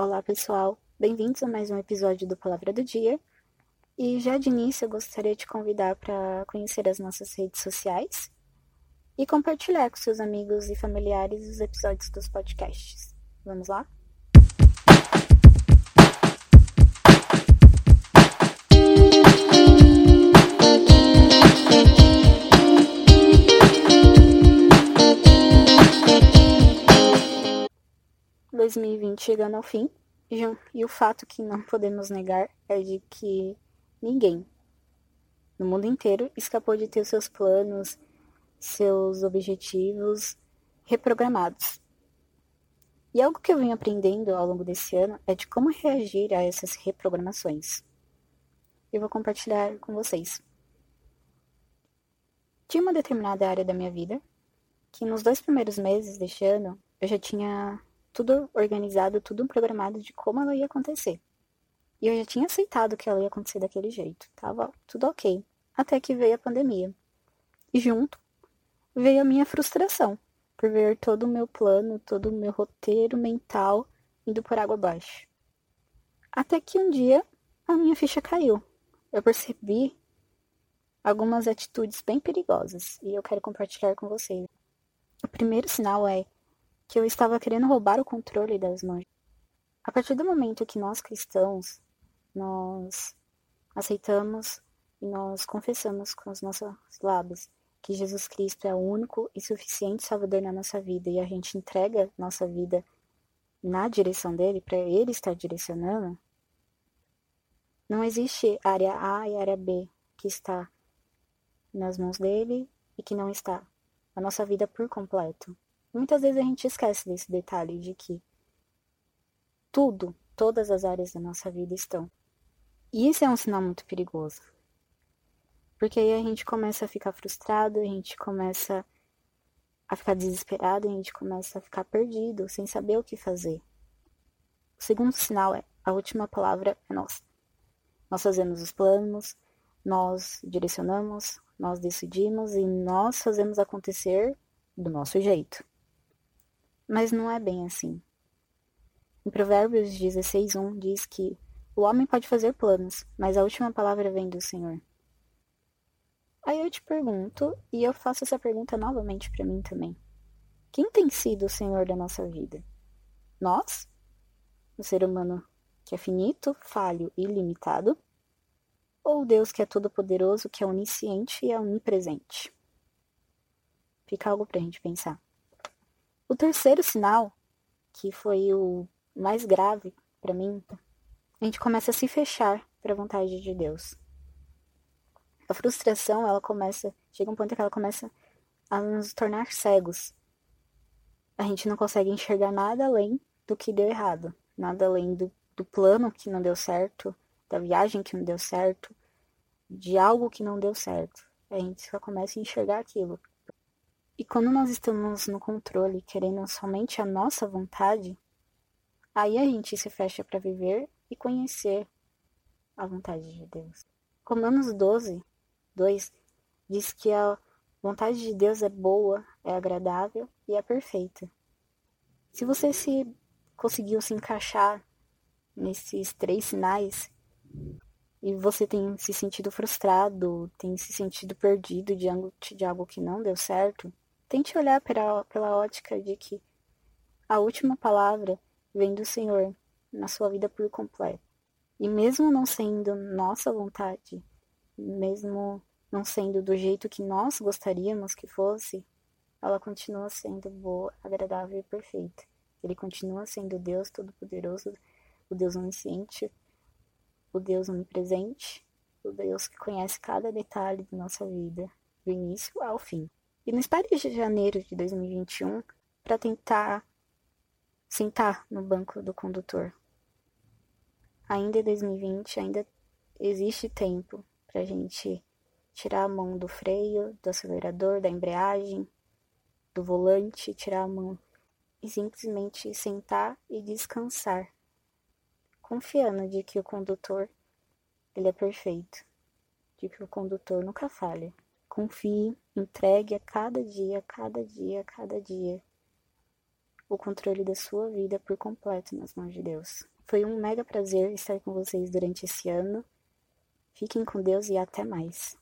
Olá, pessoal. Bem-vindos a mais um episódio do Palavra do Dia. E já de início eu gostaria de convidar para conhecer as nossas redes sociais e compartilhar com seus amigos e familiares os episódios dos podcasts. Vamos lá? 2020 chegando ao fim, e o fato que não podemos negar é de que ninguém no mundo inteiro escapou de ter seus planos, seus objetivos reprogramados. E algo que eu venho aprendendo ao longo desse ano é de como reagir a essas reprogramações. Eu vou compartilhar com vocês. Tinha uma determinada área da minha vida que nos dois primeiros meses deste ano eu já tinha tudo organizado, tudo programado de como ela ia acontecer. E eu já tinha aceitado que ela ia acontecer daquele jeito. Tava tudo ok. Até que veio a pandemia. E junto veio a minha frustração por ver todo o meu plano, todo o meu roteiro mental indo por água abaixo. Até que um dia a minha ficha caiu. Eu percebi algumas atitudes bem perigosas e eu quero compartilhar com vocês. O primeiro sinal é que eu estava querendo roubar o controle das mãos. A partir do momento que nós cristãos, nós aceitamos e nós confessamos com os nossos lábios que Jesus Cristo é o único e suficiente Salvador na nossa vida e a gente entrega nossa vida na direção dele, para ele estar direcionando, não existe área A e área B que está nas mãos dele e que não está. A nossa vida por completo Muitas vezes a gente esquece desse detalhe de que tudo, todas as áreas da nossa vida estão. E isso é um sinal muito perigoso. Porque aí a gente começa a ficar frustrado, a gente começa a ficar desesperado, a gente começa a ficar perdido, sem saber o que fazer. O segundo sinal é a última palavra é nossa. Nós fazemos os planos, nós direcionamos, nós decidimos e nós fazemos acontecer do nosso jeito. Mas não é bem assim. Em Provérbios 16:1 diz que o homem pode fazer planos, mas a última palavra vem do Senhor. Aí eu te pergunto, e eu faço essa pergunta novamente para mim também. Quem tem sido o Senhor da nossa vida? Nós? O ser humano que é finito, falho e limitado? Ou Deus que é todo-poderoso, que é onisciente e é onipresente? Fica algo pra gente pensar. O terceiro sinal, que foi o mais grave para mim, a gente começa a se fechar para a vontade de Deus. A frustração, ela começa, chega um ponto que ela começa a nos tornar cegos. A gente não consegue enxergar nada além do que deu errado, nada além do, do plano que não deu certo, da viagem que não deu certo, de algo que não deu certo. A gente só começa a enxergar aquilo. E quando nós estamos no controle, querendo somente a nossa vontade, aí a gente se fecha para viver e conhecer a vontade de Deus. Romanos 12, 2 diz que a vontade de Deus é boa, é agradável e é perfeita. Se você se conseguiu se encaixar nesses três sinais e você tem se sentido frustrado, tem se sentido perdido diante de algo que não deu certo, Tente olhar pela, pela ótica de que a última palavra vem do Senhor na sua vida por completo. E mesmo não sendo nossa vontade, mesmo não sendo do jeito que nós gostaríamos que fosse, ela continua sendo boa, agradável e perfeita. Ele continua sendo Deus Todo-Poderoso, o Deus onisciente, o Deus onipresente, o Deus que conhece cada detalhe da nossa vida, do início ao fim. E não espere de janeiro de 2021 para tentar sentar no banco do condutor. Ainda é 2020, ainda existe tempo para a gente tirar a mão do freio, do acelerador, da embreagem, do volante, tirar a mão e simplesmente sentar e descansar, confiando de que o condutor ele é perfeito, de que o condutor nunca falha. Confie, entregue a cada dia, cada dia, cada dia. o controle da sua vida por completo nas mãos de Deus. Foi um mega prazer estar com vocês durante esse ano. Fiquem com Deus e até mais.